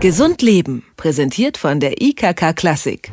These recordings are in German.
Gesund Leben, präsentiert von der IKK Klassik.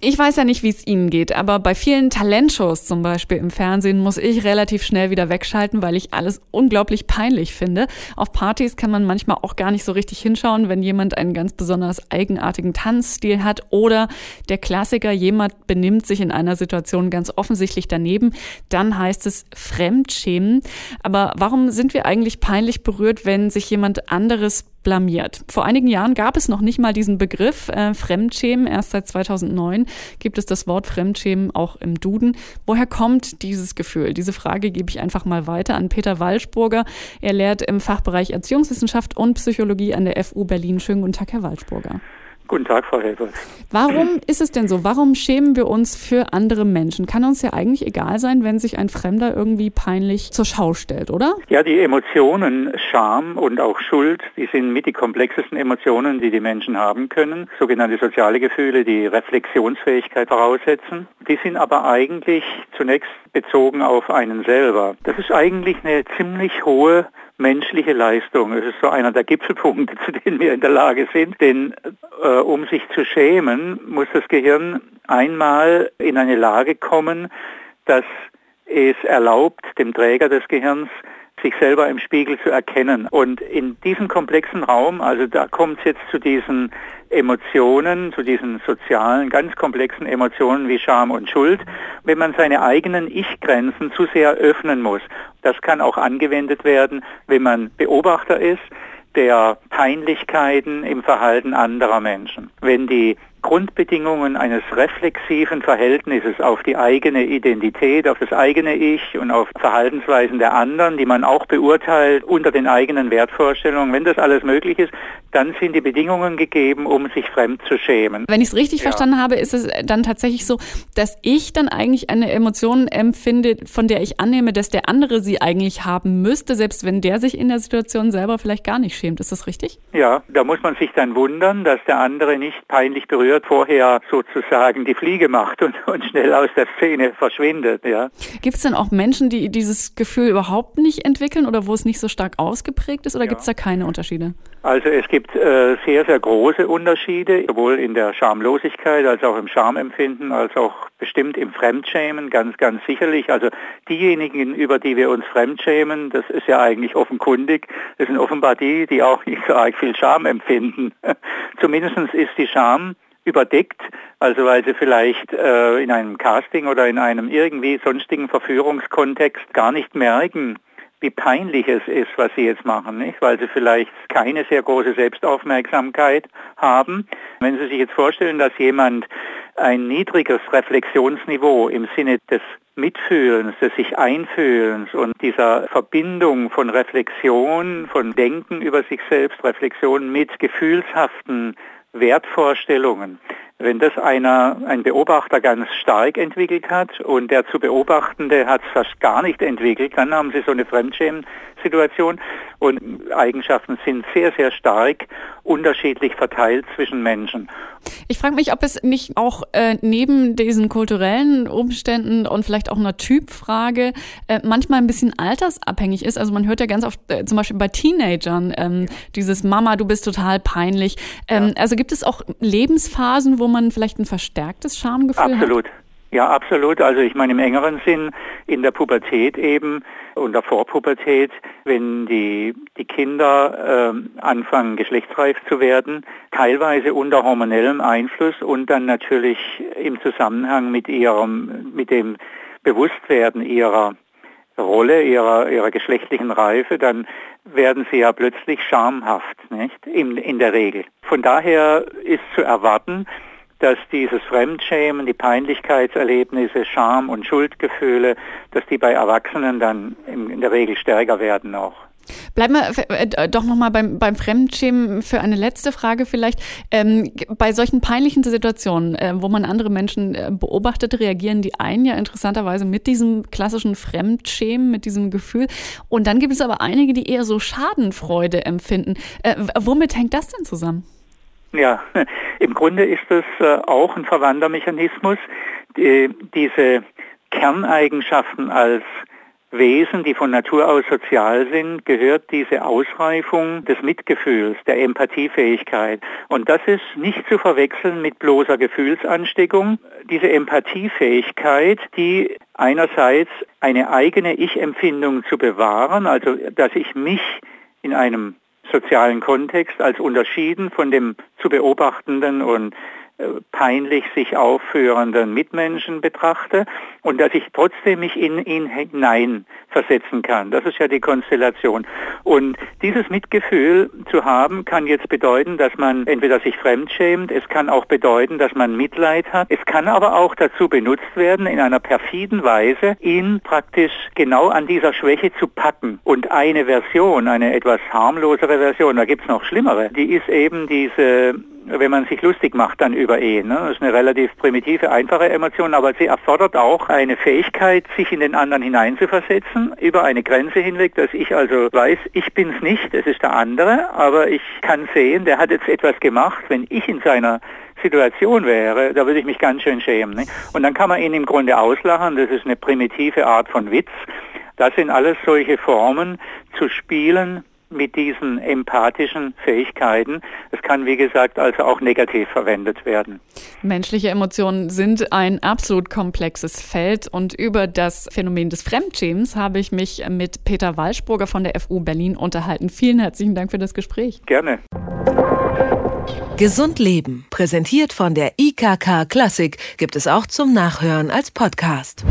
Ich weiß ja nicht, wie es Ihnen geht, aber bei vielen Talentshows zum Beispiel im Fernsehen muss ich relativ schnell wieder wegschalten, weil ich alles unglaublich peinlich finde. Auf Partys kann man manchmal auch gar nicht so richtig hinschauen, wenn jemand einen ganz besonders eigenartigen Tanzstil hat oder der Klassiker, jemand benimmt sich in einer Situation ganz offensichtlich daneben, dann heißt es Fremdschämen. Aber warum sind wir eigentlich peinlich berührt, wenn sich jemand anderes blamiert. Vor einigen Jahren gab es noch nicht mal diesen Begriff äh, Fremdschämen. Erst seit 2009 gibt es das Wort Fremdschämen auch im Duden. Woher kommt dieses Gefühl? Diese Frage gebe ich einfach mal weiter an Peter Walschburger. Er lehrt im Fachbereich Erziehungswissenschaft und Psychologie an der FU Berlin. Schönen guten Tag, Herr Walschburger. Guten Tag, Frau Helfers. Warum ist es denn so? Warum schämen wir uns für andere Menschen? Kann uns ja eigentlich egal sein, wenn sich ein Fremder irgendwie peinlich zur Schau stellt, oder? Ja, die Emotionen Scham und auch Schuld, die sind mit die komplexesten Emotionen, die die Menschen haben können. Sogenannte soziale Gefühle, die Reflexionsfähigkeit voraussetzen. Die sind aber eigentlich zunächst bezogen auf einen selber. Das ist eigentlich eine ziemlich hohe menschliche Leistung. Es ist so einer der Gipfelpunkte, zu denen wir in der Lage sind. Denn äh, um sich zu schämen, muss das Gehirn einmal in eine Lage kommen, dass es erlaubt, dem Träger des Gehirns sich selber im Spiegel zu erkennen. Und in diesem komplexen Raum, also da kommt es jetzt zu diesen Emotionen, zu diesen sozialen, ganz komplexen Emotionen wie Scham und Schuld, wenn man seine eigenen Ich-Grenzen zu sehr öffnen muss. Das kann auch angewendet werden, wenn man Beobachter ist der Peinlichkeiten im Verhalten anderer Menschen. Wenn die Grundbedingungen eines reflexiven Verhältnisses auf die eigene Identität, auf das eigene Ich und auf Verhaltensweisen der anderen, die man auch beurteilt unter den eigenen Wertvorstellungen. Wenn das alles möglich ist, dann sind die Bedingungen gegeben, um sich fremd zu schämen. Wenn ich es richtig ja. verstanden habe, ist es dann tatsächlich so, dass ich dann eigentlich eine Emotion empfinde, von der ich annehme, dass der andere sie eigentlich haben müsste, selbst wenn der sich in der Situation selber vielleicht gar nicht schämt. Ist das richtig? Ja, da muss man sich dann wundern, dass der andere nicht peinlich berührt wird, vorher sozusagen die Fliege macht und, und schnell aus der Szene verschwindet. Ja. Gibt es denn auch Menschen, die dieses Gefühl überhaupt nicht entwickeln oder wo es nicht so stark ausgeprägt ist oder ja. gibt es da keine Unterschiede? Also es gibt äh, sehr, sehr große Unterschiede, sowohl in der Schamlosigkeit als auch im Schamempfinden, als auch bestimmt im Fremdschämen, ganz, ganz sicherlich. Also diejenigen, über die wir uns fremdschämen, das ist ja eigentlich offenkundig, das sind offenbar die, die auch nicht so arg viel Scham empfinden. Zumindest ist die Scham überdeckt, also weil sie vielleicht äh, in einem Casting oder in einem irgendwie sonstigen Verführungskontext gar nicht merken, wie peinlich es ist, was sie jetzt machen, nicht? weil sie vielleicht keine sehr große Selbstaufmerksamkeit haben. Wenn Sie sich jetzt vorstellen, dass jemand ein niedriges Reflexionsniveau im Sinne des Mitfühlens, des sich Einfühlens und dieser Verbindung von Reflexion, von Denken über sich selbst, Reflexion mit gefühlshaften Wertvorstellungen. Wenn das einer, ein Beobachter ganz stark entwickelt hat und der zu Beobachtende hat es fast gar nicht entwickelt, dann haben Sie so eine Fremdschämen-Situation und Eigenschaften sind sehr, sehr stark unterschiedlich verteilt zwischen Menschen. Ich frage mich, ob es nicht auch äh, neben diesen kulturellen Umständen und vielleicht auch einer Typfrage äh, manchmal ein bisschen altersabhängig ist. Also man hört ja ganz oft äh, zum Beispiel bei Teenagern ähm, dieses Mama, du bist total peinlich. Ähm, ja. Also gibt es auch Lebensphasen, wo man vielleicht ein verstärktes Schamgefühl Absolut. hat? Absolut. Ja, absolut. Also ich meine im engeren Sinn in der Pubertät eben und der Vorpubertät, wenn die, die Kinder äh, anfangen geschlechtsreif zu werden, teilweise unter hormonellem Einfluss und dann natürlich im Zusammenhang mit ihrem, mit dem Bewusstwerden ihrer Rolle, ihrer, ihrer geschlechtlichen Reife, dann werden sie ja plötzlich schamhaft, nicht? In, in der Regel. Von daher ist zu erwarten, dass dieses Fremdschämen, die Peinlichkeitserlebnisse, Scham und Schuldgefühle, dass die bei Erwachsenen dann in, der Regel stärker werden auch. Bleiben wir äh, doch nochmal beim, beim Fremdschämen für eine letzte Frage vielleicht. Ähm, bei solchen peinlichen Situationen, äh, wo man andere Menschen äh, beobachtet, reagieren die einen ja interessanterweise mit diesem klassischen Fremdschämen, mit diesem Gefühl. Und dann gibt es aber einige, die eher so Schadenfreude empfinden. Äh, womit hängt das denn zusammen? Ja, im Grunde ist das äh, auch ein verwandter Mechanismus. Die, diese Kerneigenschaften als Wesen, die von Natur aus sozial sind, gehört diese Ausreifung des Mitgefühls, der Empathiefähigkeit. Und das ist nicht zu verwechseln mit bloßer Gefühlsansteckung. Diese Empathiefähigkeit, die einerseits eine eigene Ich-Empfindung zu bewahren, also dass ich mich in einem sozialen Kontext als unterschieden von dem zu beobachtenden und peinlich sich aufführenden Mitmenschen betrachte und dass ich trotzdem mich in ihn hineinversetzen kann. Das ist ja die Konstellation. Und dieses Mitgefühl zu haben, kann jetzt bedeuten, dass man entweder sich fremdschämt, es kann auch bedeuten, dass man Mitleid hat, es kann aber auch dazu benutzt werden, in einer perfiden Weise, ihn praktisch genau an dieser Schwäche zu packen. Und eine Version, eine etwas harmlosere Version, da gibt es noch schlimmere, die ist eben diese wenn man sich lustig macht dann über ihn. Ne? Das ist eine relativ primitive, einfache Emotion, aber sie erfordert auch eine Fähigkeit, sich in den anderen hineinzuversetzen, über eine Grenze hinweg, dass ich also weiß, ich bin es nicht, es ist der andere, aber ich kann sehen, der hat jetzt etwas gemacht, wenn ich in seiner Situation wäre, da würde ich mich ganz schön schämen. Ne? Und dann kann man ihn im Grunde auslachen, das ist eine primitive Art von Witz. Das sind alles solche Formen zu spielen, mit diesen empathischen Fähigkeiten. Es kann, wie gesagt, also auch negativ verwendet werden. Menschliche Emotionen sind ein absolut komplexes Feld und über das Phänomen des Fremdschämens habe ich mich mit Peter Walschburger von der FU Berlin unterhalten. Vielen herzlichen Dank für das Gespräch. Gerne. Gesund Leben, präsentiert von der IKK Klassik, gibt es auch zum Nachhören als Podcast.